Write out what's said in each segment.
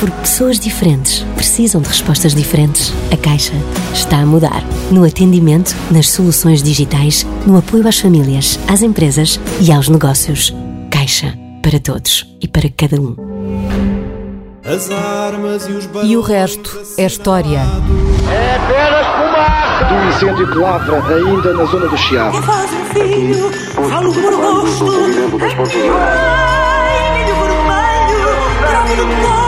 Porque pessoas diferentes precisam de respostas diferentes. A Caixa está a mudar. No atendimento, nas soluções digitais, no apoio às famílias, às empresas e aos negócios. Caixa. Para todos e para cada um. As armas e os E o resto é história. É apenas fumaça! Do incêndio que lavra ainda na zona do Chiado. Faz um filho, falo por gosto. Ai, milho vermelho, bravo do cor, fogo da amor.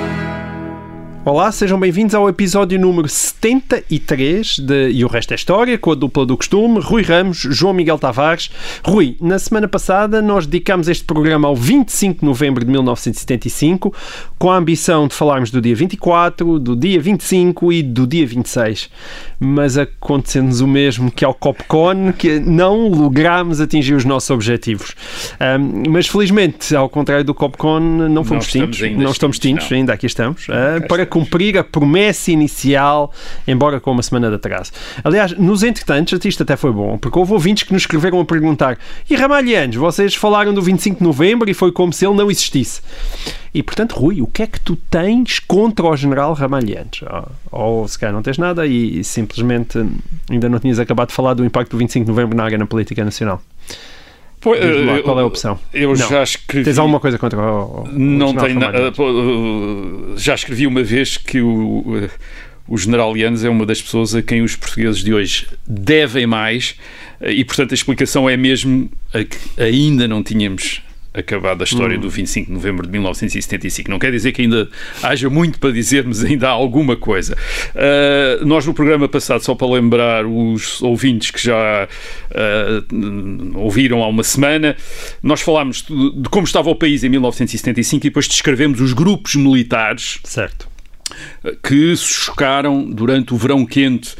Olá, sejam bem-vindos ao episódio número 73 de E o Resto é História, com a dupla do costume, Rui Ramos, João Miguel Tavares. Rui, na semana passada nós dedicámos este programa ao 25 de novembro de 1975, com a ambição de falarmos do dia 24, do dia 25 e do dia 26. Mas aconteceu-nos o mesmo que ao Copcon, que não lográmos atingir os nossos objetivos. Ahm, mas felizmente, ao contrário do Copcon, não fomos estamos tintos, não estamos tintos, não. ainda aqui estamos, Cá para estamos. Cumprir a promessa inicial, embora com uma semana de atraso. Aliás, nos entretantos, isto até foi bom, porque houve ouvintes que nos escreveram a perguntar e Ramalhianos, vocês falaram do 25 de novembro e foi como se ele não existisse. E, portanto, Rui, o que é que tu tens contra o general Ramalhianos? Ou, ou se calhar não tens nada e simplesmente ainda não tinhas acabado de falar do impacto do 25 de novembro na arena política nacional. Pô, lá, eh, qual é a opção? Eu Não. já escrevi. Tens alguma coisa contra o, o Não tenho nada. Pô, eh, Já escrevi uma vez que o, eh, o general Yanes é uma das pessoas a quem os portugueses de hoje devem mais eh, e, portanto, a explicação é mesmo a que ainda não tínhamos acabado a história Hum. do 25 de novembro de 1975. Não quer dizer que ainda haja muito para dizer, mas ainda há alguma coisa. Uh, nós no programa passado, só para lembrar os ouvintes que já uh, ouviram há uma semana, nós falámos de, de como estava o país em 1975 e depois descrevemos os grupos militares Certo. Que se chocaram durante o verão quente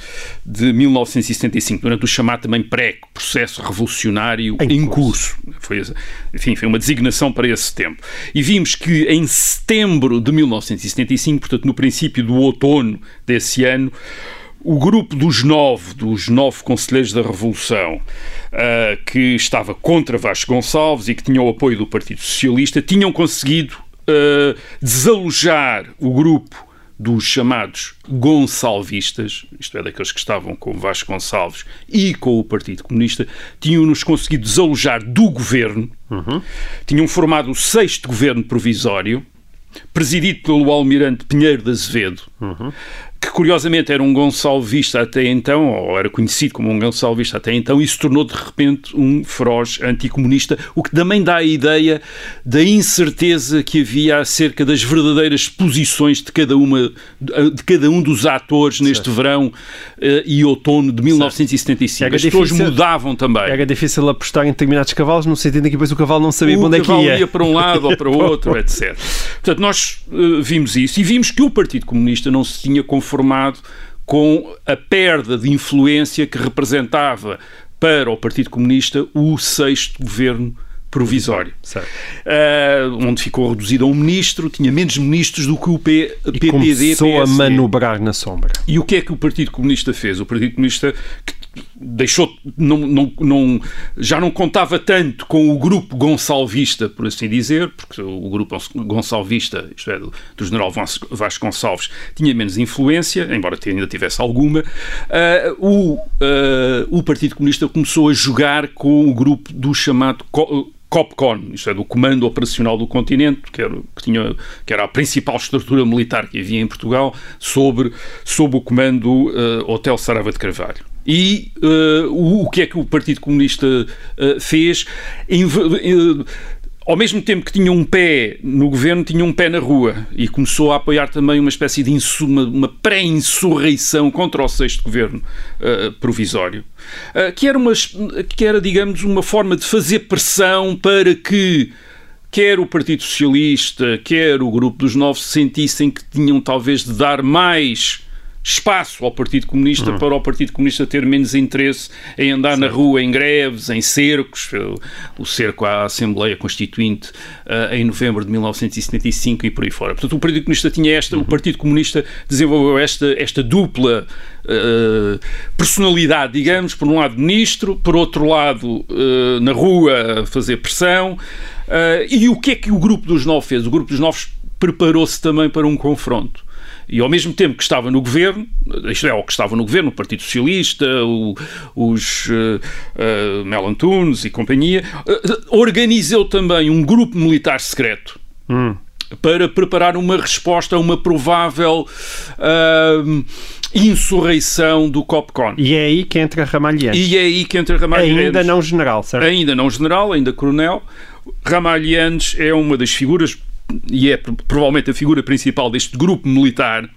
de 1975, durante o chamado também pré-processo revolucionário Em em, curso. Foi, enfim, foi uma designação para esse tempo. E vimos que em setembro de 1975, portanto no princípio do outono desse ano, o grupo dos nove, dos nove conselheiros da Revolução, ah, que estava contra Vasco Gonçalves e que tinha o apoio do Partido Socialista, tinham conseguido ah, desalojar o grupo dos chamados Gonçalvistas, isto é, daqueles que estavam com Vasco Gonçalves e com o Partido Comunista, tinham-nos conseguido desalojar do governo, tinham formado o sexto governo provisório, presidido pelo almirante Pinheiro de Azevedo, que curiosamente era um Gonçalvista até então, ou era conhecido como um Gonçalvista até então, e se tornou de repente um feroz anticomunista, o que também dá a ideia da incerteza que havia acerca das verdadeiras posições de cada, uma, de cada um dos atores neste verão eh, e outono de 1975. Era As pessoas difícil- mudavam também. Era difícil apostar em determinados cavalos, no sentido em que depois o cavalo não sabia o onde é que ia. ia para um lado ou para o outro, etc. Portanto, nós eh, vimos isso e vimos que o Partido Comunista não se tinha conformado com a perda de influência que representava para o Partido Comunista o sexto governo provisório, Certo. Eh, onde ficou reduzido a um ministro, tinha menos ministros do que o P, E PPD, começou a PSD. manobrar na sombra. E o que é que o Partido Comunista fez? O Partido Comunista que deixou, não, não, não, já não contava tanto com o grupo Gonçalvista, por assim dizer, porque o grupo Gonçalvista, isto é, do, do general Vasco Gonçalves, tinha menos influência, embora ainda tivesse alguma. Ah, o, ah, o Partido Comunista começou a jogar com o grupo do chamado Co- COPCON, isto é, do Comando Operacional do Continente, que era, que tinha, que era a principal estrutura militar que havia em Portugal, sobre, sob o comando eh, Hotel Sarava de Carvalho. E eh, o, o que é que o Partido Comunista eh, fez? Eh, ao mesmo tempo que tinha um pé no governo, tinha um pé na rua e começou a apoiar também uma espécie de insu- uma, pré-insurreição contra o sexto governo eh, provisório, eh, que, era uma, que era, digamos, uma forma de fazer pressão para que quer o Partido Socialista, quer o Grupo dos Novos sentissem que tinham talvez de dar mais espaço ao Partido Comunista Hum. para o Partido Comunista ter menos interesse em andar na rua em greves, em cercos, o cerco à Assembleia Constituinte eh, em novembro de 1975 e por aí fora. Portanto, o Partido Comunista tinha esta, Uhum. o Partido Comunista desenvolveu esta, esta dupla eh, personalidade, digamos, por um lado ministro, por outro lado eh, na rua a fazer pressão. E o que é que o Grupo dos Nove fez? O Grupo dos Novos preparou-se também para um confronto. E ao mesmo tempo que estava no governo, isto é, ou que estava no governo, o Partido Socialista, o- os uh, uh, Melantunes e companhia, uh, organizou também um grupo militar secreto para preparar uma resposta a uma provável uh, insurreição do COPCON. E é aí que entra Ramalhianes. E é aí que entra Ramalhianes. Ainda não general, certo? Ainda não general, ainda coronel. Ramalhianes é uma das figuras, e é provavelmente a figura principal deste grupo militar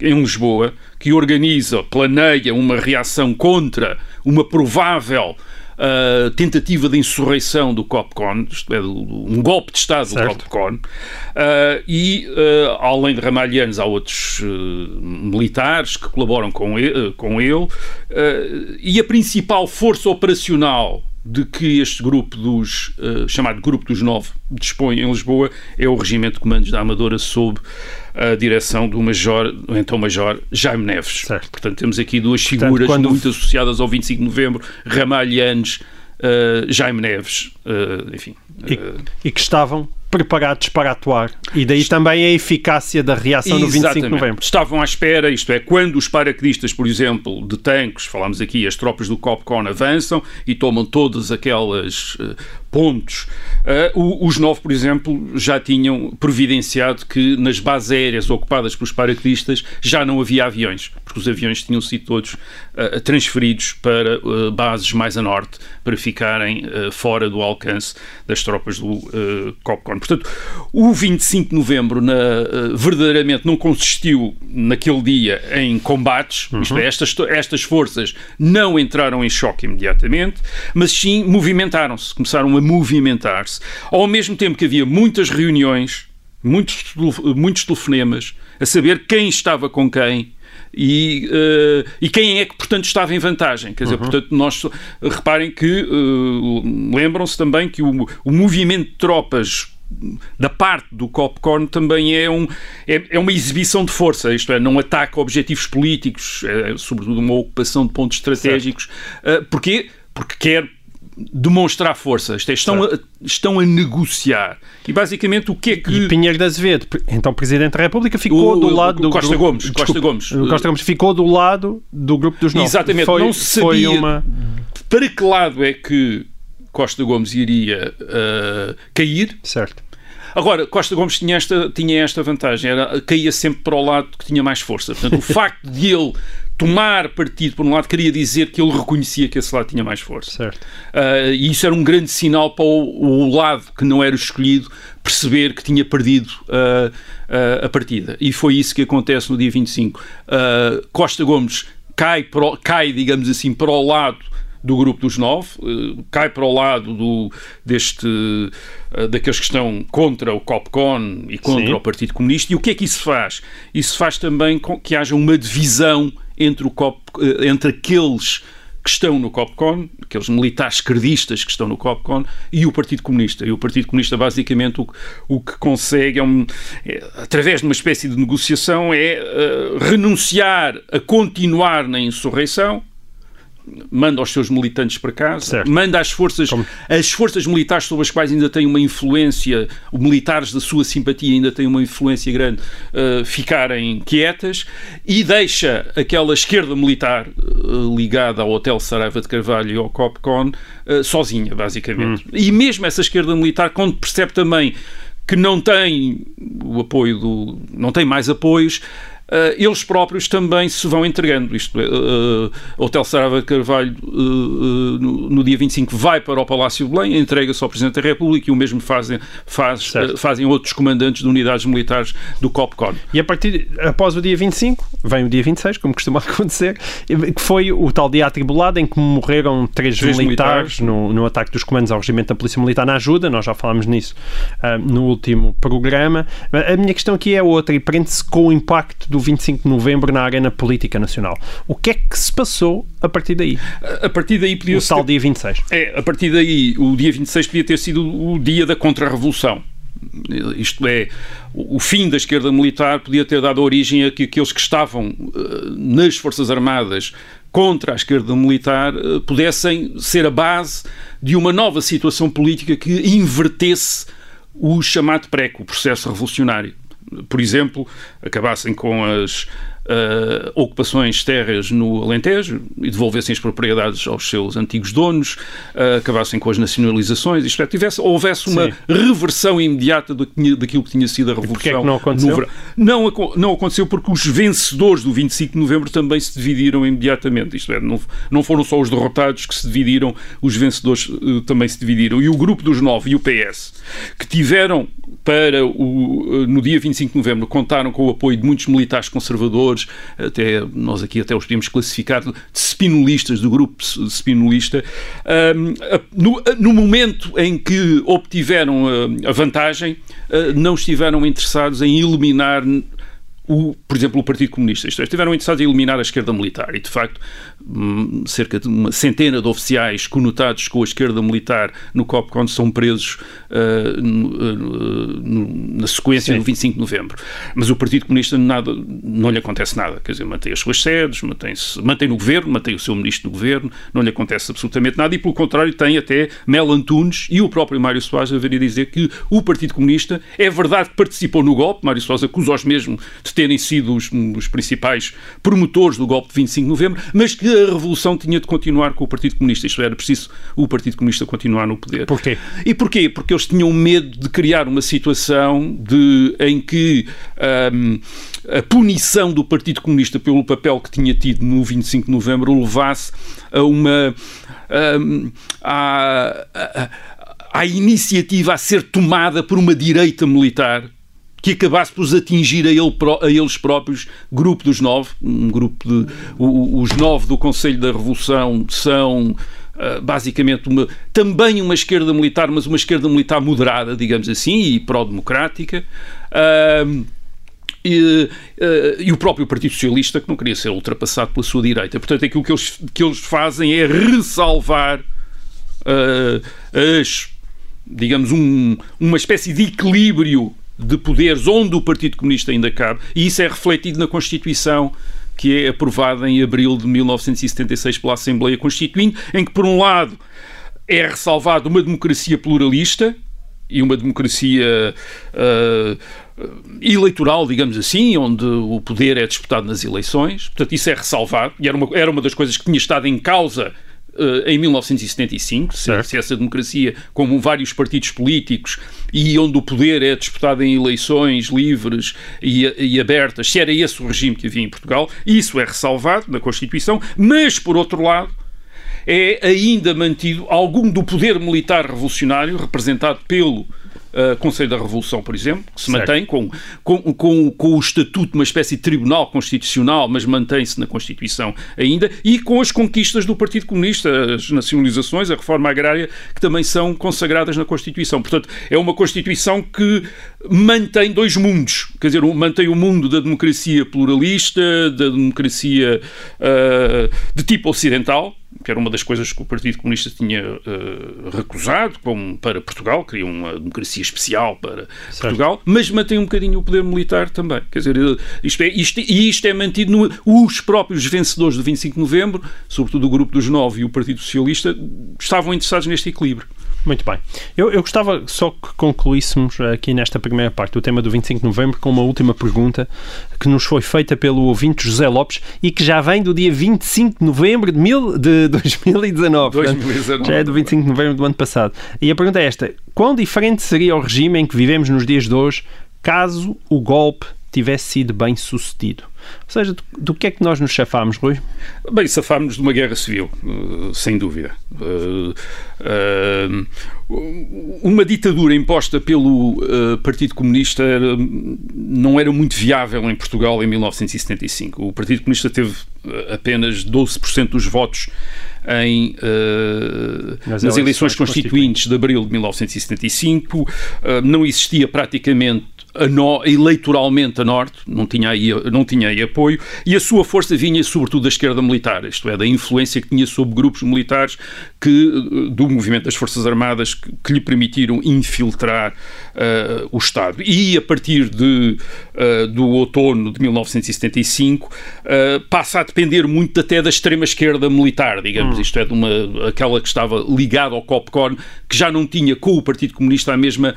em Lisboa, que organiza, planeia uma reação contra uma provável uh, tentativa de insurreição do COPCON, isto é, um golpe de Estado Certo. do COPCON, Uh, e uh, além de Ramalhianes há outros militares que colaboram com ele, com ele e a principal força operacional de que este grupo dos, uh, chamado Grupo dos Nove, dispõe em Lisboa é o Regimento de Comandos da Amadora sob a direção do Major, então Major Jaime Neves. Certo. Portanto, temos aqui duas Portanto, figuras quando- muito associadas ao 25 de Novembro, Ramalhianes, uh, Jaime Neves, uh, enfim. E, e que estavam preparados para atuar. E daí também a eficácia da reação no 25 de Exatamente. novembro. Estavam à espera, isto é, quando os paraquedistas, por exemplo, de tanques, falámos aqui, as tropas do COPCON avançam e tomam todas aquelas eh, pontos. o- os nove, por exemplo, já tinham providenciado que nas bases aéreas ocupadas pelos paraquedistas já não havia aviões, porque os aviões tinham sido todos eh, transferidos para eh, bases mais a norte para ficarem fora do alcance das tropas do eh, COPCON. Portanto, o 25 de novembro na, verdadeiramente não consistiu naquele dia em combates, isto é, estas, estas forças não entraram em choque imediatamente, mas sim movimentaram-se, começaram a movimentar-se, ao mesmo tempo que havia muitas reuniões, muitos, muitos telefonemas, a saber quem estava com quem, e, eh, e quem é que, portanto, estava em vantagem. Quer dizer, portanto, nós reparem que eh, lembram-se também que o, o movimento de tropas da parte do COPCON também é, um, é, é uma exibição de força, isto é, não ataca objetivos políticos, é, sobretudo uma ocupação de pontos estratégicos. Uh, porquê? Porque quer demonstrar força. Isto é, estão, a, estão a negociar. E basicamente o que é que. E Pinheiro de Azevedo, então Presidente da República, ficou O- do lado do Costa grupo- Gomes, Desculpe, Costa Gomes. Costa Gomes ficou do lado do grupo dos nove. Exatamente, Foi, não se sabia uma para que lado é que Costa Gomes iria uh, cair. certo. Agora, Costa Gomes tinha esta, tinha esta vantagem, era, caía sempre para o lado que tinha mais força. Portanto, o facto de ele tomar partido por um lado queria dizer que ele reconhecia que esse lado tinha mais força. Certo. Uh, e isso era um grande sinal para o, o lado que não era escolhido perceber que tinha perdido uh, uh, a partida. E foi isso que acontece no dia 25. Uh, Costa Gomes cai, cai, digamos assim, para o lado do grupo dos nove, cai para o lado do, deste, daqueles que estão contra o COPCON e contra Sim. o Partido Comunista. E o que é que isso faz? Isso faz também com que haja uma divisão entre, o COP, uh, entre aqueles que estão no COPCON, aqueles militares esquerdistas que estão no COPCON, e o Partido Comunista. E o Partido Comunista, basicamente, o, que- o que consegue, é um- é, através de uma espécie de negociação, é eh, renunciar a continuar na insurreição, manda os seus militantes para casa, Certo. manda as forças, Como- as forças militares sobre as quais ainda tem uma influência, os militares da sua simpatia ainda têm uma influência grande, uh, ficarem quietas e deixa aquela esquerda militar uh, ligada ao Hotel Saraiva de Carvalho e ao COPCON uh, sozinha, basicamente. E mesmo essa esquerda militar, quando percebe também que não tem o apoio do. não tem mais apoios. Uh, eles próprios também se vão entregando. Isto uh, Hotel Sarava Carvalho, uh, no, no, dia 25, vai para o Palácio de Belém, entrega-se ao Presidente da República e o mesmo fazem, faz, fazem outros comandantes de unidades militares do COPCON. E a partir, após o dia 25, vem o dia 26, como costuma acontecer, que foi o tal dia atribulado em que morreram três, três militares, militares. No, no, ataque dos comandos ao regimento da Polícia Militar na ajuda, nós já falámos nisso no último programa. A minha questão aqui é outra e prende-se com o impacto do 25 de novembro na arena política nacional. O que é que se passou a partir daí? A partir daí podia O tal dia 26. É, a partir daí, o dia 26 podia ter sido o dia da contra-revolução. Isto é, o fim da esquerda militar podia ter dado origem a que aqueles que estavam uh, nas Forças Armadas contra a esquerda militar uh, pudessem ser a base de uma nova situação política que invertesse o chamado PREC, o processo revolucionário por exemplo, acabassem com as uh, ocupações terras no Alentejo e devolvessem as propriedades aos seus antigos donos, uh, acabassem com as nacionalizações, isto é, tivesse, houvesse uma Sim. reversão imediata do daquilo que tinha sido a Revolução. É que não aconteceu? Não, não aconteceu porque os vencedores do 25 de novembro também se dividiram imediatamente, isto é, não, não foram só os derrotados que se dividiram, os vencedores uh, também se dividiram. E o grupo dos nove e o PS, que tiveram para o, no dia 25 de novembro, contaram com o apoio de muitos militares conservadores, até nós aqui até os podemos classificar de spinolistas, do grupo spinolista, no, no momento em que obtiveram a vantagem, ah, não estiveram interessados em eliminar o, por exemplo, o Partido Comunista. Isto é, estiveram interessados em eliminar a esquerda militar e, de facto, hum, cerca de uma centena de oficiais conotados com a esquerda militar no COPCON são presos uh, na sequência Sim. do 25 de novembro. Mas o Partido Comunista nada, não lhe acontece nada. Quer dizer, mantém as suas sedes, mantém, mantém no governo, mantém o seu ministro do governo, não lhe acontece absolutamente nada e, pelo contrário, tem até Mel Antunes e o próprio Mário Soares a vir a dizer que o Partido Comunista é verdade que participou no golpe, Mário Soares acusa-os mesmo de ter terem sido os, os, principais promotores do golpe de 25 de novembro, mas que a revolução tinha de continuar com o Partido Comunista. Isto era preciso o Partido Comunista continuar no poder. Porquê? E porquê? Porque eles tinham medo de criar uma situação de, em que um, a punição do Partido Comunista pelo papel que tinha tido no 25 de novembro levasse a uma. Um, a, a, a iniciativa a ser tomada por uma direita militar que acabasse por os atingir a, ele, a, eles próprios, grupo dos nove, um grupo de. Os nove do Conselho da Revolução são. Uh, basicamente uma, também uma esquerda militar, mas uma esquerda militar moderada, digamos assim, e pró-democrática. Uh, e, uh, e, o próprio Partido Socialista, que não queria ser ultrapassado pela sua direita. Portanto, aquilo que eles, que eles fazem é ressalvar as, digamos, um, uma espécie de equilíbrio de poderes onde o Partido Comunista ainda cabe, e isso é refletido na Constituição que é aprovada em abril de 1976 pela Assembleia Constituinte, em que, por um lado, é ressalvado uma democracia pluralista e uma democracia uh, eleitoral, digamos assim, onde o poder é disputado nas eleições. Portanto, isso é ressalvado e era uma, era uma das coisas que tinha estado em causa em 1975, se, se, essa democracia, como vários partidos políticos e onde o poder é disputado em eleições livres e, e, abertas, se era esse o regime que havia em Portugal, isso é ressalvado na Constituição, mas, por outro lado, é ainda mantido algum do poder militar revolucionário representado pelo uh, Conselho da Revolução, por exemplo, que se certo. mantém com, com, com, com, o estatuto de uma espécie de tribunal constitucional, mas mantém-se na Constituição ainda, e com as conquistas do Partido Comunista, as nacionalizações, a reforma agrária, que também são consagradas na Constituição. Portanto, é uma Constituição que mantém dois mundos, quer dizer, mantém o mundo da democracia pluralista, da democracia uh, de tipo ocidental, que era uma das coisas que o Partido Comunista tinha uh, recusado como para Portugal, queria uma democracia especial para certo. Portugal, mas mantém um bocadinho o poder militar também. Quer dizer, isto é, isto, e isto é mantido no, os próprios vencedores do 25 de novembro, sobretudo o grupo dos nove e o Partido Socialista, estavam interessados neste equilíbrio. Muito bem. Eu, eu gostava só que concluíssemos aqui nesta primeira parte o tema do 25 de novembro com uma última pergunta que nos foi feita pelo ouvinte José Lopes e que já vem do dia 25 de novembro de, mil, de 2019. 2019. Portanto, já é do 25 de novembro do ano passado. E a pergunta é esta: quão diferente seria o regime em que vivemos nos dias de hoje caso o golpe tivesse sido bem sucedido. Ou seja, do, do que é que nós nos chafámos, Rui? Bem, safámos de uma guerra civil, uh, sem dúvida. Uh, uh, uma ditadura imposta pelo Partido Comunista não era muito viável em Portugal em 1975. O Partido Comunista teve apenas 12% dos votos em, uh, nas, nas, eleições, constituintes de abril de 1975. Uh, não existia praticamente a no, eleitoralmente a Norte, não tinha, aí, não tinha aí apoio, e a sua força vinha sobretudo da esquerda militar, isto é, da influência que tinha sobre grupos militares que, do movimento das Forças Armadas que, que lhe permitiram infiltrar uh, o Estado. E a partir de, uh, do outono de 1975 uh, passa a depender muito até da extrema-esquerda militar, digamos, hum. isto é, de uma, aquela que estava ligada ao COPCON, que já não tinha com o Partido Comunista a mesma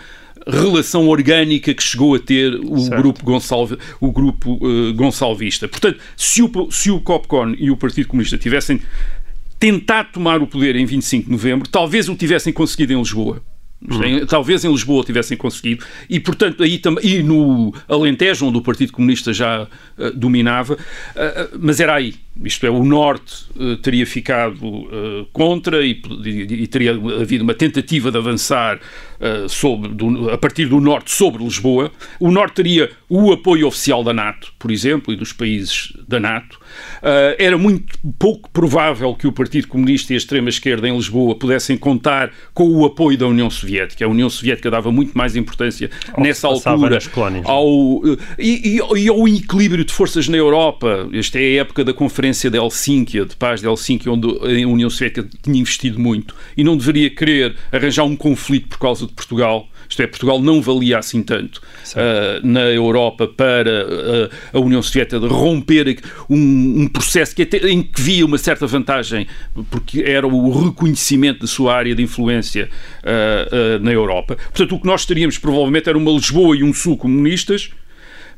relação orgânica que chegou a ter o certo. grupo, Gonçalves, o grupo uh, gonçalvista. Portanto, se o, se o COPCON e o Partido Comunista tivessem tentado tomar o poder em 25 de novembro, talvez o tivessem conseguido em Lisboa. Hum. Talvez em Lisboa tivessem conseguido, e portanto, aí também, e no Alentejo, onde o Partido Comunista já uh, dominava, uh, mas era aí. Isto é, o Norte uh, teria ficado uh, contra e, e, e, teria havido uma tentativa de avançar uh, sobre, do, a partir do Norte sobre Lisboa. O Norte teria o apoio oficial da NATO, por exemplo, e dos países da NATO. era muito pouco provável que o Partido Comunista e a extrema-esquerda em Lisboa pudessem contar com o apoio da União Soviética. A União Soviética dava muito mais importância ao nessa altura ao, e, e ao equilíbrio de forças na Europa. Esta é a época da Conferência Conferência de Helsínquia, de Paz de Helsínquia, onde a União Soviética tinha investido muito e não deveria querer arranjar um conflito por causa de Portugal. Isto é, Portugal não valia assim tanto uh, na Europa para uh, a União Soviética romper um, um processo que até, em que via uma certa vantagem, porque era o reconhecimento da sua área de influência uh, na Europa. Portanto, o que nós teríamos provavelmente era uma Lisboa e um Sul comunistas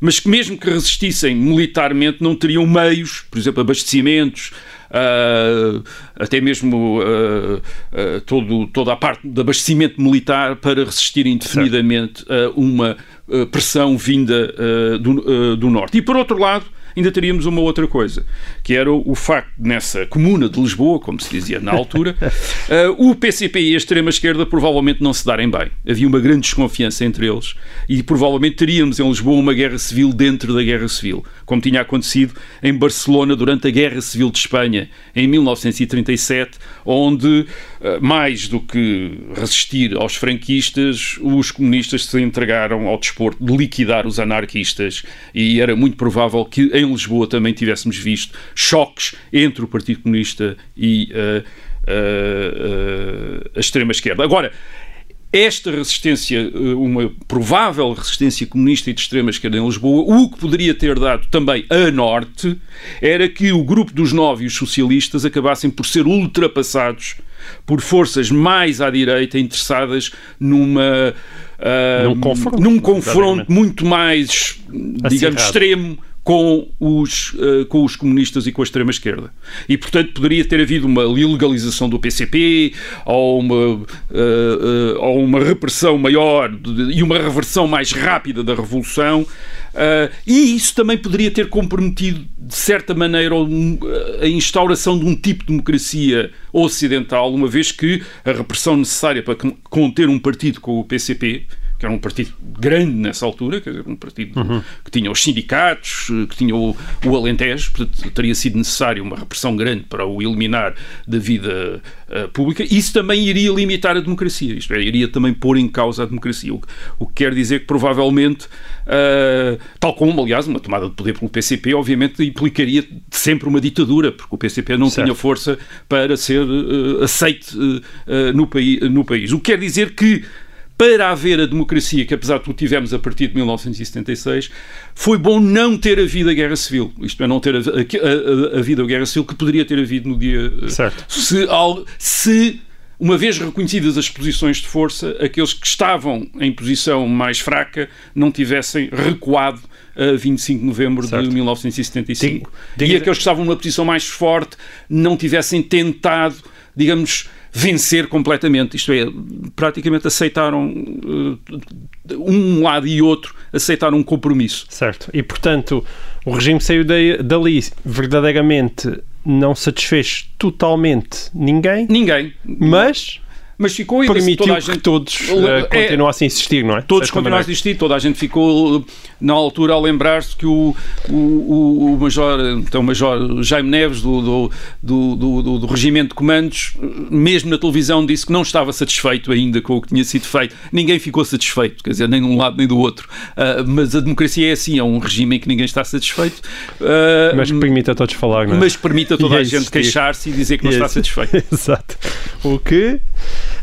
mas que mesmo que resistissem militarmente não teriam meios, por exemplo, abastecimentos, Uh, até mesmo uh, uh, todo, toda a parte de abastecimento militar para resistir indefinidamente a uma pressão vinda do, do Norte. E por outro lado, ainda teríamos uma outra coisa, que era o facto nessa comuna de Lisboa, como se dizia na altura, uh, o PCP e a extrema-esquerda provavelmente não se darem bem. Havia uma grande desconfiança entre eles e provavelmente teríamos em Lisboa uma guerra civil dentro da guerra civil, como tinha acontecido em Barcelona durante a Guerra Civil de Espanha, em 1937, onde, uh, mais do que resistir aos franquistas, os comunistas se entregaram ao desporto de liquidar os anarquistas e era muito provável que em Lisboa também tivéssemos visto choques entre o Partido Comunista e uh, uh, a extrema-esquerda. Agora, esta resistência, uma provável resistência comunista e de extrema-esquerda em Lisboa, o que poderia ter dado também a Norte era que o grupo dos nove e os socialistas acabassem por ser ultrapassados por forças mais à direita interessadas numa. Uh, num confronto, num confronto muito mais, digamos, extremo com os, uh, com os comunistas e com a extrema-esquerda. E, portanto, poderia ter havido uma ilegalização do PCP ou uma, uh, uh, ou uma repressão maior de, e uma reversão mais rápida da Revolução. e isso também poderia ter comprometido, de certa maneira, a instauração de um tipo de democracia ocidental, uma vez que a repressão necessária para conter um partido com o PCP que era um partido grande nessa altura, que era um partido uhum. que tinha os sindicatos, que tinha o, o Alentejo, portanto teria sido necessário uma repressão grande para o eliminar da vida uh, pública. Isso também iria limitar a democracia, isto é, iria também pôr em causa a democracia, o, o que quer dizer que provavelmente, uh, tal como aliás uma tomada de poder pelo PCP, obviamente implicaria sempre uma ditadura, porque o PCP não certo. tinha força para ser uh, aceite no, no país. O que quer dizer que para haver a democracia que, apesar de tudo, tivemos a partir de 1976, foi bom não ter havido a guerra civil. Isto é, não ter havido a, a, a guerra civil que poderia ter havido no dia. Certo. Se, se uma vez reconhecidas as posições de força, aqueles que estavam em posição mais fraca não tivessem recuado a 25 de novembro certo. de 1975. Diga, e aqueles que estavam numa posição mais forte não tivessem tentado, digamos, vencer completamente. Isto é, praticamente aceitaram uh, um lado e outro aceitaram um compromisso. Certo. E portanto, o regime saiu dali verdadeiramente não satisfez totalmente ninguém. Ninguém. Mas mas ficou e permitiu toda a gente, que todos uh, é, continuassem a insistir, não é? Todos continuassem a insistir, toda a gente ficou na altura a lembrar-se que o, o, o, Major, então, Major Jaime Neves do, do, do, do, do Regimento de Comandos, mesmo na televisão, disse que não estava satisfeito ainda com o que tinha sido feito. Ninguém ficou satisfeito, quer dizer, nem de um lado nem do outro. Uh, mas a democracia é assim, é um regime em que ninguém está satisfeito. Uh, mas que permite a todos falar, não é? Mas permite a toda a gente queixar-se e dizer que não está satisfeito. Exato. O que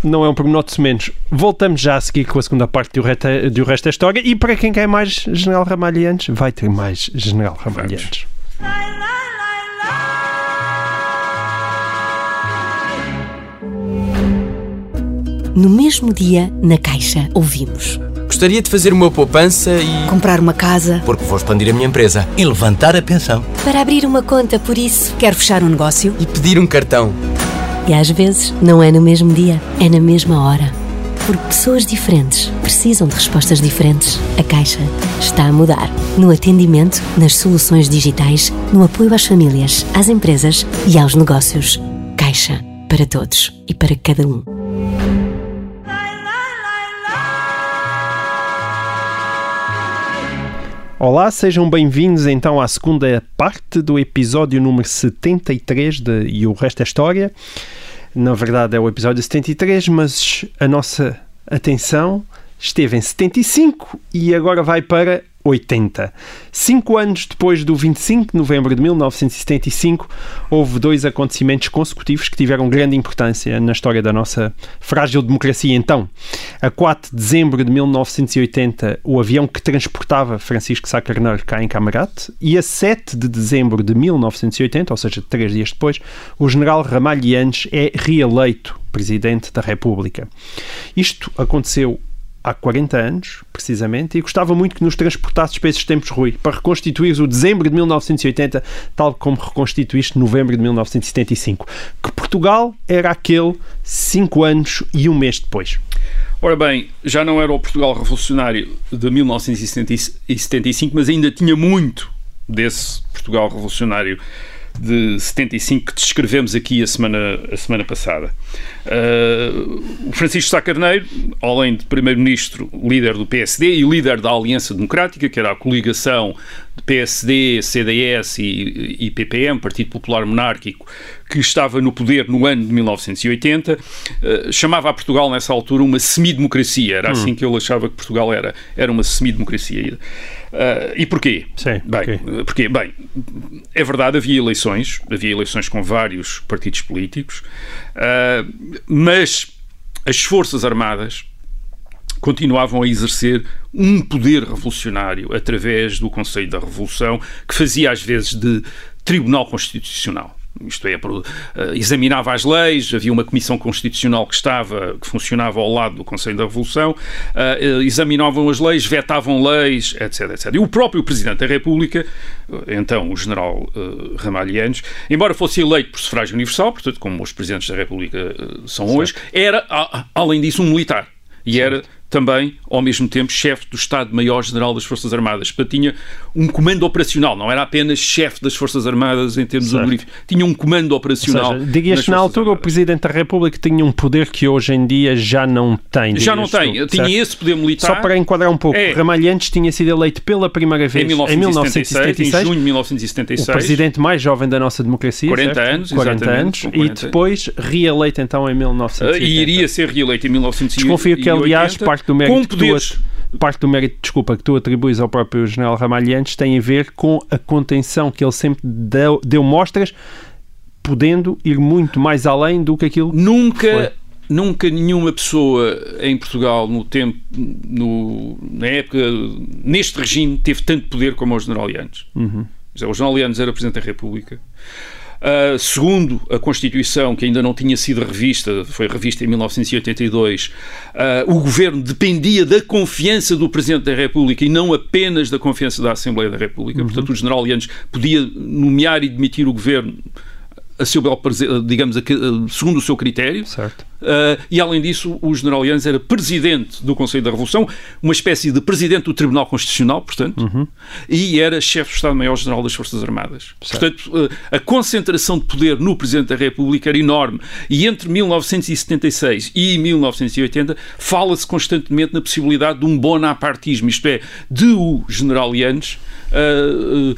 não é um pormenor de menos. Voltamos já a seguir com a segunda parte do resto, do resto da história e para quem quer mais General Ramalhantes, vai ter mais General Ramalhantes. No mesmo dia, na Caixa, ouvimos. Gostaria de fazer uma poupança e. Comprar uma casa. Porque vou expandir a minha empresa. E levantar a pensão. Para abrir uma conta, por isso. Quero fechar um negócio. E pedir um cartão. E às vezes não é no mesmo dia, é na mesma hora. Porque pessoas diferentes precisam de respostas diferentes. A Caixa está a mudar. No atendimento, nas soluções digitais, no apoio às famílias, às empresas e aos negócios. Caixa para todos e para cada um. Olá, sejam bem-vindos então à segunda parte do episódio número 73 de E o Resto é História. Na verdade é o episódio 73, mas a nossa atenção esteve em 75 e agora vai para 80. Cinco anos depois do 25 de novembro de 1975, houve dois acontecimentos consecutivos que tiveram grande importância na história da nossa frágil democracia. Então, a 4 de dezembro de 1980, o avião que transportava Francisco Sá Carneiro cai em Camarate, e a 7 de dezembro de 1980, ou seja, três dias depois, o general Ramalhianes é reeleito presidente da República. Isto aconteceu há 40 anos, precisamente, e gostava muito que nos transportasses para esses tempos, Rui, para reconstituir o dezembro de 1980, tal como reconstituíste novembro de 1975. Que Portugal era aquele cinco anos e um mês depois. Ora bem, já não era o Portugal revolucionário de 1975, mas ainda tinha muito desse Portugal revolucionário de 75 que descrevemos aqui a semana, a semana passada. Uh, o Francisco Sá Carneiro, além de primeiro-ministro, líder do PSD e líder da Aliança Democrática, que era a coligação de PSD, CDS e, e PPM, Partido Popular Monárquico, que estava no poder no ano de 1980, uh, chamava a Portugal nessa altura uma semidemocracia. Era hum. assim que ele achava que Portugal era, era uma semidemocracia. Uh, e porquê? Sim, bem, okay. porquê? Bem, é verdade, havia eleições, havia eleições com vários partidos políticos, uh, mas as Forças Armadas continuavam a exercer um poder revolucionário através do Conselho da Revolução, que fazia às vezes de Tribunal Constitucional isto é, eh, examinava as leis, havia uma comissão constitucional que estava, que funcionava ao lado do Conselho da Revolução, eh, eh, examinavam as leis, vetavam leis, etc, etc. E o próprio Presidente da República, então o General Ramalhianes, embora fosse eleito por sufrágio universal, portanto, como os Presidentes da República são hoje, era, além disso, um militar. E era também, ao mesmo tempo, chefe do Estado-Maior-General das Forças Armadas. Portanto, tinha um comando operacional, não era apenas chefe das Forças Armadas em termos honoríficos, tinha um comando operacional. Digas que na altura Armadas. o Presidente da República tinha um poder que hoje em dia já não tem. Já não tem, tu, tinha certo? esse poder militar. Só para enquadrar um pouco, é. Ramalhantes tinha sido eleito pela primeira vez em 1976, em, 1976 em junho de 1976. O presidente mais jovem da nossa democracia. 40 certo? anos, 40 anos. 40. E depois reeleito então em 1980. E iria ser reeleito em 1980. Desconfio que, aliás, parte do mérito com poderes parte do mérito, desculpa, que tu atribuis ao próprio general Ramalhantes tem a ver com a contenção que ele sempre deu, deu mostras, podendo ir muito mais além do que aquilo Nunca... Foi. Nunca nenhuma pessoa em Portugal, no tempo, no, na época, neste regime, teve tanto poder como o General Lianes. Uhum. O General Lianes era Presidente da República. Uh, segundo a Constituição, que ainda não tinha sido revista, foi revista em 1982, uh, o governo dependia da confiança do Presidente da República e não apenas da confiança da Assembleia da República. Uhum. Portanto, o general Yanes podia nomear e demitir o governo a seu bel digamos, segundo o seu critério. Certo. Uh, e além disso, o general Yanes era presidente do Conselho da Revolução, uma espécie de presidente do Tribunal Constitucional, portanto, uhum. e era chefe do Estado-Maior-General das Forças Armadas. Certo. Portanto, uh, a concentração de poder no Presidente da República era enorme. E entre 1976 e 1980 fala-se constantemente na possibilidade de um bonapartismo, isto é, de o general Yanes uh,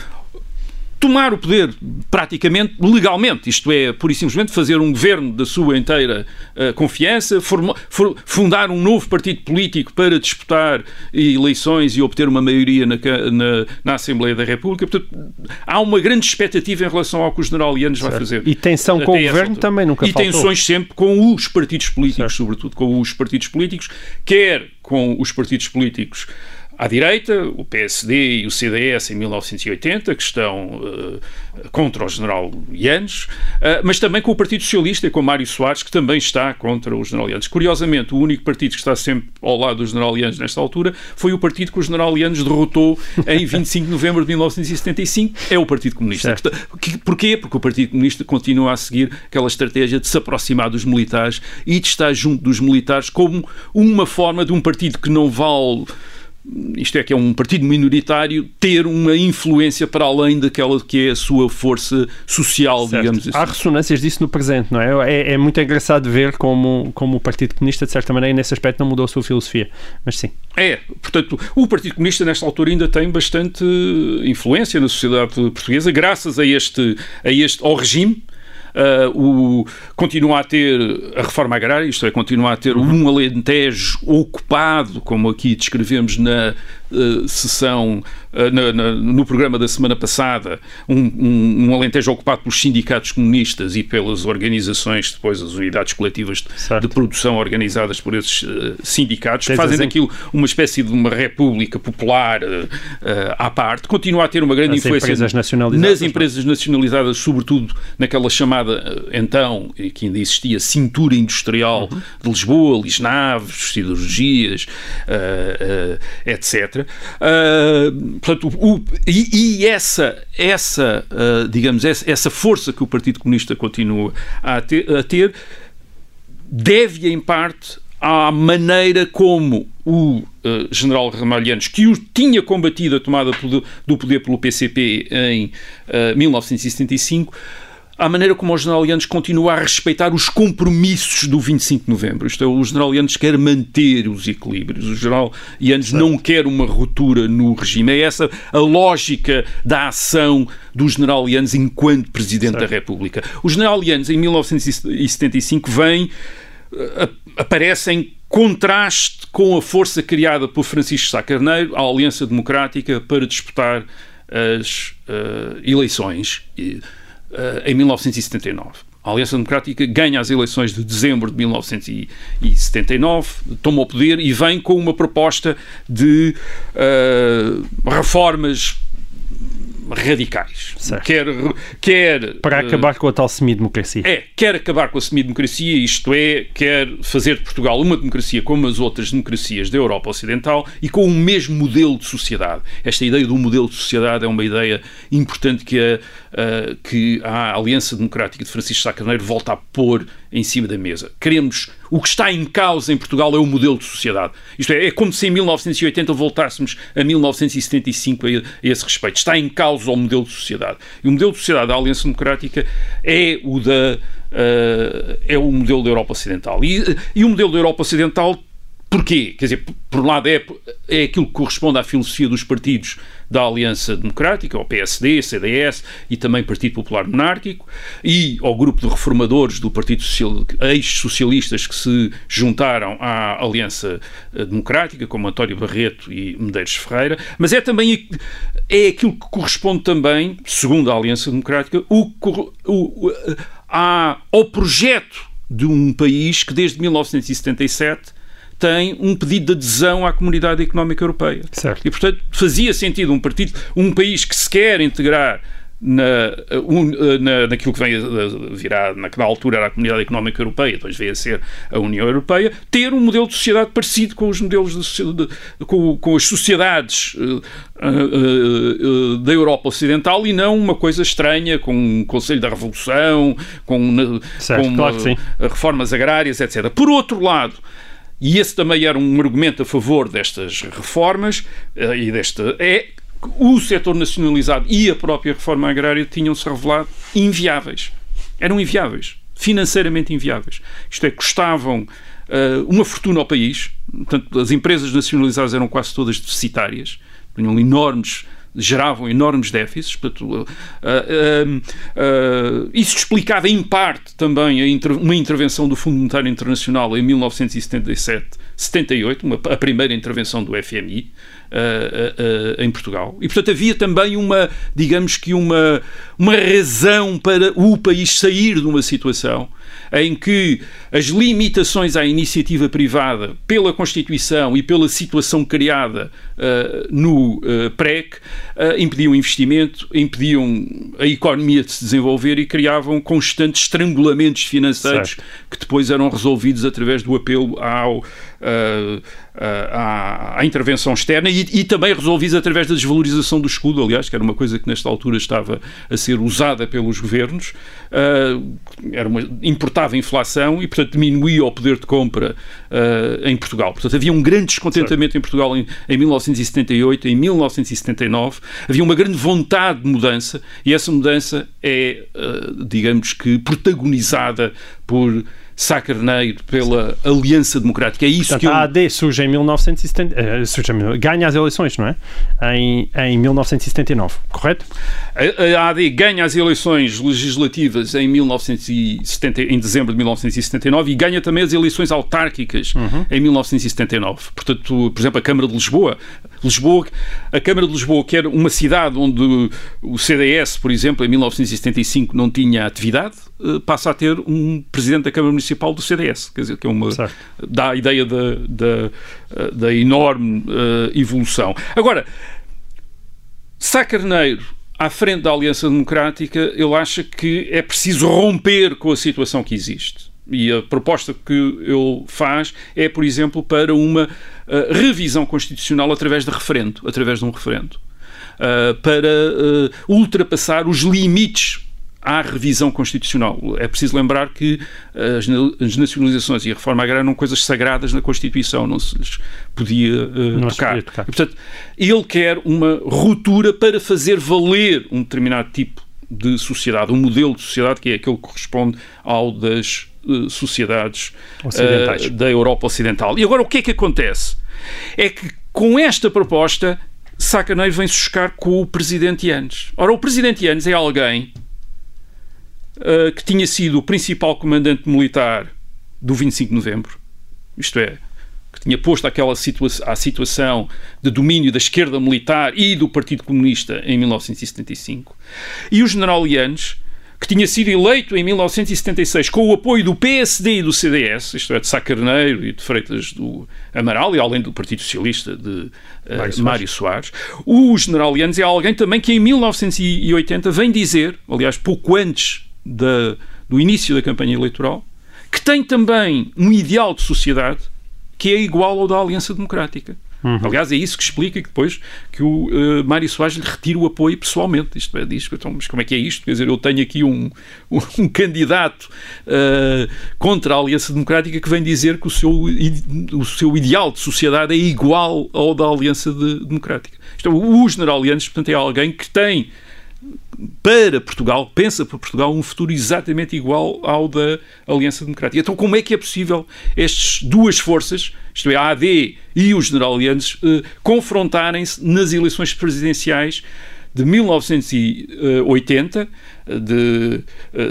tomar o poder praticamente legalmente, isto é, pura e simplesmente fazer um governo da sua inteira uh, confiança, for, fundar um novo partido político para disputar eleições e obter uma maioria na, na, na, Assembleia da República. Portanto, há uma grande expectativa em relação ao que o general Yanes vai fazer. E tensão com o governo também nunca E faltou. tensões sempre com os partidos políticos, certo. sobretudo com os partidos políticos, quer com os partidos políticos à direita, o PSD e o CDS em 1980, que estão uh, contra o general Yanes, uh, mas também com o Partido Socialista e com Mário Soares, que também está contra o general Yanes. Curiosamente, o único partido que está sempre ao lado do general Yanes nesta altura foi o partido que o general Yanes derrotou em 25 de novembro de 1975, é o Partido Comunista. Porquê? Porque o Partido Comunista continua a seguir aquela estratégia de se aproximar dos militares e de estar junto dos militares como uma forma de um partido que não vale isto é que é um partido minoritário, ter uma influência para além daquela que é a sua força social, certo. digamos assim. Há ressonâncias disso no presente, não é? é? É, muito engraçado ver como, como o Partido Comunista, de certa maneira, nesse aspecto não mudou a sua filosofia, mas sim. É, portanto, o Partido Comunista nesta altura ainda tem bastante influência na sociedade portuguesa, graças a este, a este ao regime, uh, o, continua a ter a reforma agrária, isto é, continua a ter um Alentejo ocupado, como aqui descrevemos na uh, sessão, uh, na, na, no programa da semana passada, um, um, um, Alentejo ocupado pelos sindicatos comunistas e pelas organizações, depois as unidades coletivas de, de produção organizadas por esses uh, sindicatos, que fazem daquilo uma espécie de uma república popular à parte, continua a ter uma grande influência empresas nas empresas nacionalizadas, sobretudo naquela chamada, então, que ainda existia, cintura industrial uhum. de Lisboa, Lisnaves, siderurgias, etc. Uh, portanto, o, e, e, essa, essa uh, digamos, essa, essa, força que o Partido Comunista continua a ter, a ter deve, em parte, à maneira como o uh, general Ramalhianos, que o tinha combatido a tomada do poder pelo PCP em uh, 1975, à maneira como o general Yanes continua a respeitar os compromissos do 25 de novembro. Isto é, o general Yanes quer manter os equilíbrios. O general Yanes não quer uma ruptura no regime. É essa a lógica da ação do general Yanes enquanto Presidente certo. da República. O general Yanes, em 1975, vem, aparece em contraste com a força criada por Francisco Sá Carneiro, a Aliança Democrática, para disputar as uh, eleições. E, em 1979. A Aliança Democrática ganha as eleições de dezembro de 1979, toma o poder e vem com uma proposta de uh, reformas radicais. Certo. Quer, quer para acabar com a tal semidemocracia. É, quer acabar com a semidemocracia, isto é, quer fazer de Portugal uma democracia como as outras democracias da Europa Ocidental e com o mesmo modelo de sociedade. Esta ideia do modelo de sociedade é uma ideia importante que a, a que a Aliança Democrática de Francisco Sá Carneiro volta a pôr em cima da mesa. Queremos. O que está em causa em Portugal é o modelo de sociedade. Isto é, é como se em 1980 voltássemos a 1975 a, esse respeito. Está em causa o modelo de sociedade. E o modelo de sociedade da Aliança Democrática é o da. Uh, é o modelo da Europa Ocidental. E, e o modelo da Europa Ocidental Porquê? Quer dizer, por um lado, é, é aquilo que corresponde à filosofia dos partidos da Aliança Democrática, ao PSD, CDS e também Partido Popular Monárquico, e ao grupo de reformadores do Partido Social, ex-socialistas que se juntaram à Aliança eh, Democrática, como António Barreto e Medeiros Ferreira, mas é também é aquilo que corresponde também, segundo a Aliança Democrática, o, o, a, ao projeto de um país que desde 1977 tem um pedido de adesão à comunidade económica europeia. Certo. E, portanto, fazia sentido um partido, um país que se quer integrar na, un, na, naquilo que vem a virar, na, na altura era a Comunidade Económica Europeia, depois veio a ser a União Europeia, ter um modelo de sociedade parecido com os modelos de, de, com, com, as sociedades uh, uh, uh, da Europa Ocidental e não uma coisa estranha com um Conselho da Revolução, com, certo, com claro reformas agrárias, etc. Por outro lado, e esse também era um argumento a favor destas reformas e desta é o setor nacionalizado e a própria reforma agrária tinham-se revelado inviáveis. Eram inviáveis, financeiramente inviáveis. Isto é, custavam uh, uma fortuna ao país, portanto, as empresas nacionalizadas eram quase todas deficitárias, tinham enormes geravam enormes déficits. Portanto, uh, uh, uh, isso explicava, em parte, também inter uma intervenção do Fundo Monetário Internacional em 1977, 78, uma, a primeira intervenção do FMI em Portugal. E, portanto, havia também uma, digamos que uma, uma razão para o país sair de uma situação em que as limitações à iniciativa privada pela Constituição e pela situação criada uh, no uh, PREC uh, impediam investimento, impediam a economia de se desenvolver e criavam constantes estrangulamentos financeiros certo. que depois eram resolvidos através do apelo ao à, à, intervenção externa e, e, também resolvidos através da desvalorização do escudo, aliás, que era uma coisa que nesta altura estava a ser usada pelos governos, era uma, importava inflação e, portanto, diminuía o poder de compra em Portugal. Portanto, havia um grande descontentamento certo. em Portugal em, em 1978, em 1979, havia uma grande vontade de mudança e essa mudança é, uh, digamos que, protagonizada por Sá Carneiro pela Aliança Democrática. É isso Portanto, que eu... a AD surge em 1970, uh, surge, ganha as eleições, não é? Em, em 1979, correto? A, a AD ganha as eleições legislativas em, 1970, em dezembro de 1979 e ganha também as eleições autárquicas uhum. em 1979. Portanto, por exemplo, a Câmara de Lisboa, Lisboa, a Câmara de Lisboa, que era uma cidade onde o CDS, por exemplo, em 1975 não tinha atividade, eh, passa a ter um presidente da Câmara Municipal do CDS, quer dizer, que é uma, dá a ideia da, da, da enorme uh, evolução. Agora, Sá Carneiro, à frente da Aliança Democrática, ele acha que é preciso romper com a situação que existe. E a proposta que ele faz é, por exemplo, para uma uh, revisão constitucional através de referendo, através de um referendo, uh, para uh, ultrapassar os limites à revisão constitucional. É preciso lembrar que as nacionalizações e a reforma agrária eram coisas sagradas na Constituição, não se lhes podia uh, não tocar. Podia tocar. E, portanto, ele quer uma ruptura para fazer valer um determinado tipo de sociedade, um modelo de sociedade que é aquele que corresponde ao das uh, sociedades uh, da Europa Ocidental. E agora o que é que acontece? É que com esta proposta Sacaneiro vem suscar com o presidente Yanes. Ora, o presidente Yanes é alguém uh, que tinha sido o principal comandante militar do 25 de novembro, isto é, que tinha posto aquela situa a situação de domínio da esquerda militar e do Partido Comunista em 1975, e o general Yanes, que tinha sido eleito em 1976 com o apoio do PSD e do CDS, isto é, de Sá Carneiro e de Freitas do Amaral, e além do Partido Socialista de uh, Mário, Mário Soares. O general Yanes é alguém também que em 1980 vem dizer, aliás, pouco antes da, do início da campanha eleitoral, que tem também um ideal de sociedade que é igual ao da Aliança Democrática. Uhum. Aliás, é isso que explica que depois que o uh, Mário Soares lhe retira o apoio pessoalmente. Isto é, diz, então, mas como é que é isto? Quer dizer, eu tenho aqui um, um, um candidato uh, contra a Aliança Democrática que vem dizer que o seu, o seu ideal de sociedade é igual ao da Aliança de, Democrática. Isto é, o general Yanes, portanto, é alguém que tem para Portugal, pensa para Portugal um futuro exatamente igual ao da Aliança Democrática. Então, como é que é possível estas duas forças, isto é, a AD e os generalianos, eh, confrontarem-se nas eleições presidenciais de 1980, de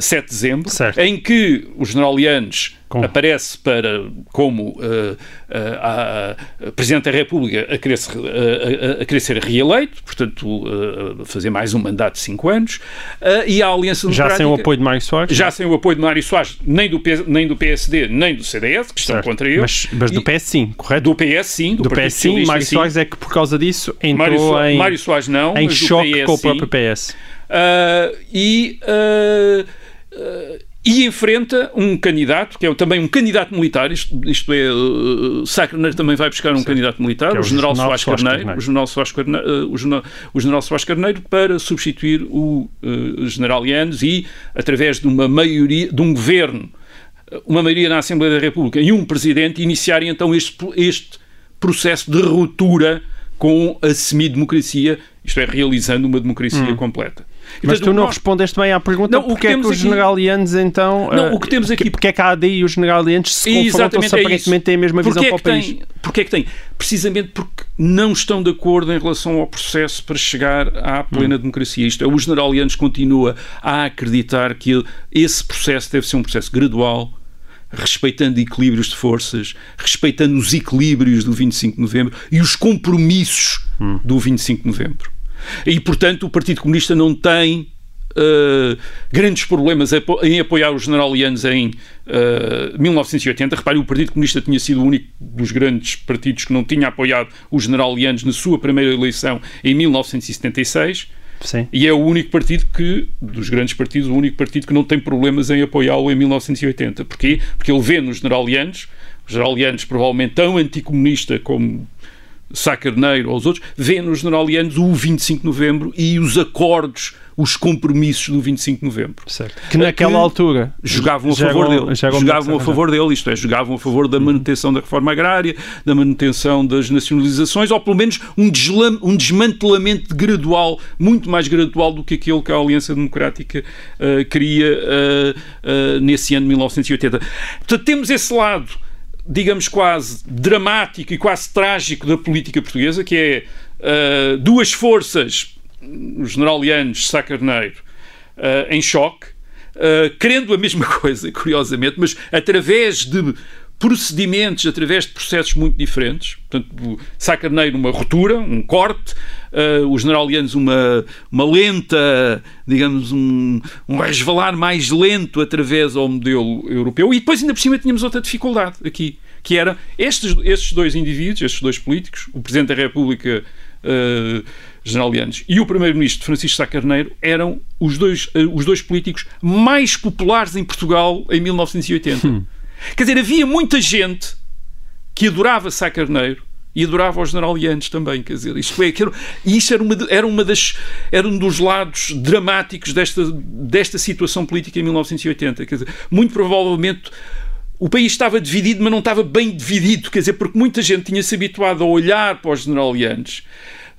7 de dezembro, certo. em que o general Yanes com... aparece para como uh, uh, Presidente da República a querer, ser, uh, a querer ser reeleito, portanto, fazer mais um mandato de 5 anos, e a Aliança. Já sem o apoio de Mário Soares? Já sem o apoio de Mário Soares, nem do, nem do PSD, nem do CDS, que estão certo. contra ele. Mas, mas do PS sim, correto? Do PS sim, do, do PS sim, Mário Soares é que por causa disso entrou Mário, em... Mário Soares não, em choque com o próprio PS. Uh, e, uh, e enfrenta um candidato, que é também um candidato militar, isto, isto é, uh, Sá Carneiro também vai buscar um Sim. candidato militar, é o, o, general Soares Carneiro, Carneiro, o general Soares Carneiro, o general, o general Soares Carneiro para substituir o general Yanes e, através de uma maioria, de um governo, uma maioria na Assembleia da República e um presidente, iniciarem então este, este processo de ruptura com a semidemocracia, isto é, realizando uma democracia hum. completa. Mas tu não nós... respondeste bem à pergunta não, porque é que os aqui... generalianos então... Não, o que temos aqui... Porque é que a AD e os generalianos se confrontam se é aparentemente têm a mesma visão é para o país? Tem, porque é que têm? Precisamente porque não estão de acordo em relação ao processo para chegar à plena hum. democracia. Isto é, os generalianos continua a acreditar que esse processo deve ser um processo gradual, respeitando equilíbrios de forças, respeitando os equilíbrios do 25 de novembro e os compromissos hum. do 25 de novembro. E, portanto, o Partido Comunista não tem Uh, grandes problemas em apoiar os generalianos em uh, 1980. Repare, o Partido Comunista tinha sido o único dos grandes partidos que não tinha apoiado os generalianos na sua primeira eleição em 1976. Sim. E é o único partido que, dos grandes partidos, o único partido que não tem problemas em apoiá-lo em 1980. Porquê? Porque ele vê nos generalianos, os generalianos provavelmente tão anticomunista como Sá Carneiro ou os outros, vê nos generalianos o 25 de novembro e os acordos, os compromissos do 25 de novembro. Certo. Que naquela que altura jogavam a favor dele. Jogavam a favor dele, isto é, jogavam a favor da manutenção da reforma agrária, da manutenção das nacionalizações, ou pelo menos um, um desmantelamento gradual, muito mais gradual do que aquele que a Aliança Democrática uh, queria uh, uh, nesse ano de 1980. Portanto, temos esse lado digamos, quase dramático e quase trágico da política portuguesa, que é uh, duas forças, o general Yanes, Sá Carneiro, uh, em choque, uh, querendo a mesma coisa, curiosamente, mas através de procedimentos através de processos muito diferentes. Portanto, Sá Carneiro, uma ruptura, um corte, uh, os generalianos, uma, uma lenta, digamos, um, um resvalar mais lento através ao modelo europeu. E depois, ainda por cima, tínhamos outra dificuldade aqui, que era estes, estes dois indivíduos, estes dois políticos, o Presidente da República. Uh, generalianos e o primeiro-ministro Francisco Sá Carneiro eram os dois, uh, os dois políticos mais populares em Portugal em 1980. Hum. Quer dizer, havia muita gente que adorava Sá Carneiro e adorava os generalianos também, quer dizer, isto é, que era, isto era uma, era uma das, era um dos lados dramáticos desta, desta situação política em 1980, quer dizer, muito provavelmente o país estava dividido, mas não estava bem dividido, quer dizer, porque muita gente tinha se habituado a olhar para os generalianos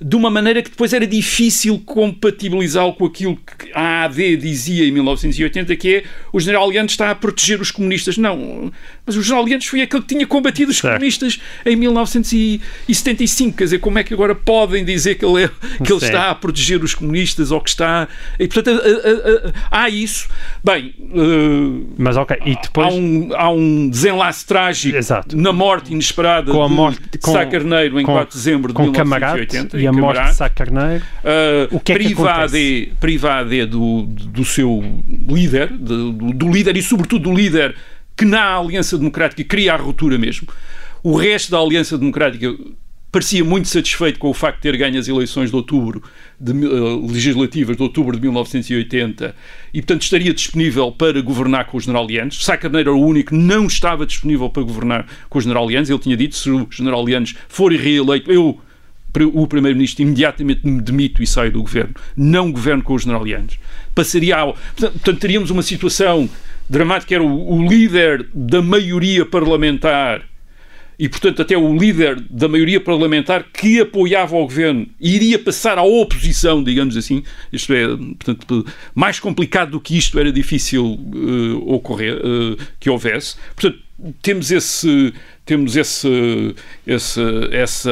de uma maneira que depois era difícil compatibilizá-lo com aquilo que a AD dizia em 1980, que é o general Aliantes está a proteger os comunistas. Não, mas o general Aliantes foi aquele que tinha combatido os comunistas em 1975. Quer dizer, como é que agora podem dizer que ele, é, que ele está a proteger os comunistas ou que está. E, portanto, há isso. Bem, uh, mas ok, e depois. Há um, há um desenlace trágico Exato. na morte inesperada com a morte, de Sá Carneiro em com, 4 de dezembro de 1980 e a morte de Sá Carneiro. Uh, o que é privado que privado do, do seu líder, do, do líder e sobretudo do líder que na Aliança Democrática queria a ruptura mesmo. O resto da Aliança Democrática parecia muito satisfeito com o facto de ter ganho as eleições de outubro de, uh, legislativas de outubro de 1980 e, portanto, estaria disponível para governar com os generalianos. Sá Carneiro era o único que não estava disponível para governar com os generalianos. Ele tinha dito, se os generalianos forem reeleito, eu o Primeiro-Ministro imediatamente me demito e saio do governo. Não governo com os generalianos. Passaria ao. Portanto, teríamos uma situação dramática: era o, o líder da maioria parlamentar e, portanto, até o líder da maioria parlamentar que apoiava o governo iria passar à oposição, digamos assim. Isto é, portanto, mais complicado do que isto era difícil uh, ocorrer, uh, que houvesse. Portanto, temos esse temos esse, esse essa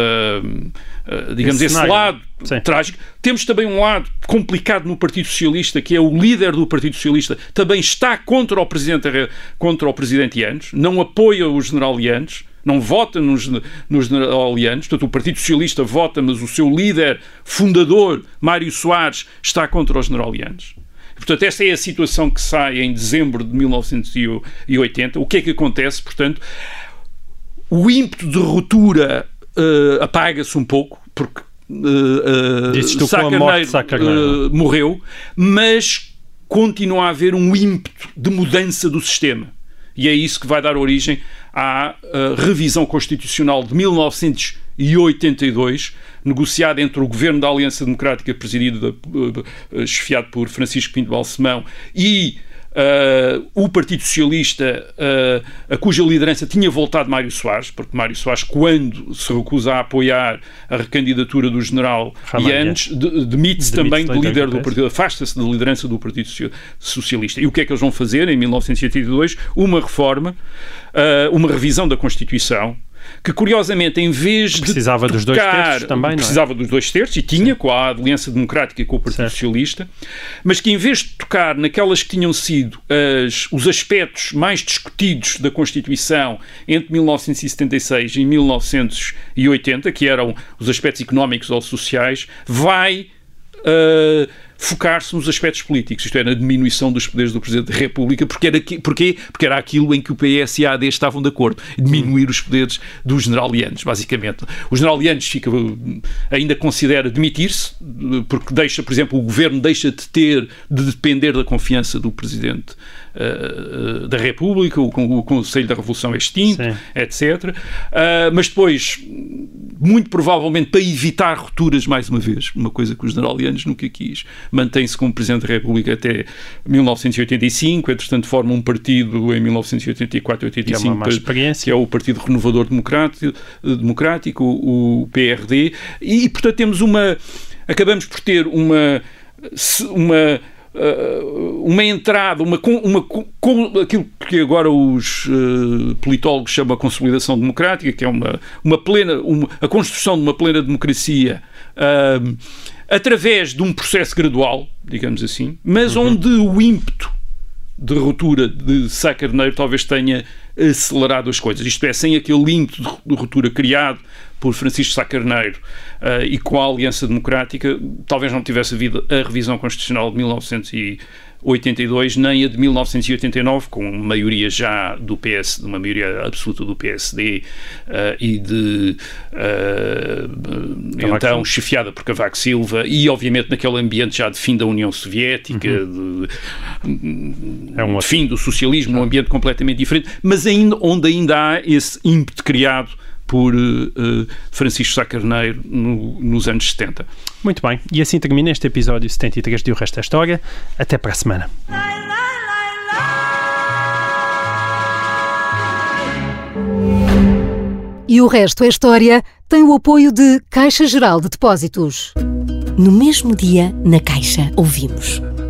digamos esse, esse lado Sim. trágico temos também um lado complicado no Partido Socialista que é o líder do Partido Socialista também está contra o presidente contra o presidente Yanes não apoia o general Yanes não vota nos, nos generalianos, portanto o Partido Socialista vota, mas o seu líder fundador, Mário Soares, está contra os generalianos. Portanto, esta é a situação que sai em dezembro de 1980. O que é que acontece? Portanto, o ímpeto de ruptura uh, apaga-se um pouco, porque uh, tu Sá Carneiro, de Sá Carneiro. uh, morreu, mas continua a haver um ímpeto de mudança do sistema. E é isso que vai dar origem à uh, revisão constitucional de 1982, negociada entre o governo da Aliança Democrática, presidido, uh, uh, chefiado por Francisco Pinto Balsemão, e Uh, o Partido Socialista, uh, a cuja liderança tinha voltado Mário Soares, porque Mário Soares, quando se recusa a apoiar a recandidatura do general. Yanes, de- demite-se também da líder do partido, afasta-se da liderança do Partido Socia- Socialista. E o que é que eles vão fazer em 1982? Uma reforma, uh, uma revisão da Constituição. Que curiosamente, em vez de Precisava dos dois terços também, não é? precisava dos dois terços e tinha com a Aliança Democrática e com o Partido Certo. Socialista, mas que em vez de tocar naquelas que tinham sido as- os aspectos mais discutidos da Constituição entre 1976 e 1980, que eram os aspectos económicos ou sociais, vai uh, focar-se nos aspectos políticos, isto é, na diminuição dos poderes do Presidente da República, porque era, aqui, porquê? porque era aquilo em que o PS e a AD estavam de acordo, diminuir os poderes do general Yanes, basicamente. O general Yanes fica, ainda considera demitir-se, porque deixa, por exemplo, o governo deixa de ter, de depender da confiança do Presidente uh, uh, da República, o, o Conselho da Revolução é extinto, Sim. etc. Uh, mas depois, muito provavelmente para evitar rupturas, mais uma vez, uma coisa que o general Yanes nunca quis, mantém-se como Presidente da República até 1985, entretanto forma um partido em 1984 Que é 85 uma má experiência. que é o Partido Renovador Democrático, democrático o, PRD, e portanto temos uma acabamos por ter uma uma uma entrada, uma, uma aquilo que agora os uh, politólogos chamam a consolidação democrática, que é uma, uma plena, uma- a construção de uma plena democracia uh, através de um processo gradual, digamos assim, mas onde o ímpeto de ruptura de Sá Carneiro talvez tenha acelerado as coisas. Isto é, sem aquele ímpeto de ruptura criado por Francisco Sá Carneiro eh, e com a Aliança Democrática, talvez não tivesse havido a revisão constitucional de 1982, nem a de 1989, com maioria já do PS, de uma maioria absoluta do PSD eh, e de Cavaco então chefiada por Cavaco Silva e obviamente naquele ambiente já de fim da União Soviética, de, É um de fim do socialismo num ambiente completamente diferente, mas ainda, onde ainda há esse ímpeto criado por eh, Francisco Sá Carneiro no- nos anos 70. Muito bem. E assim termina este episódio 73 de O Resto da História. Até para a semana. E o resto é história tem o apoio de Caixa Geral de Depósitos. No mesmo dia, na Caixa, ouvimos.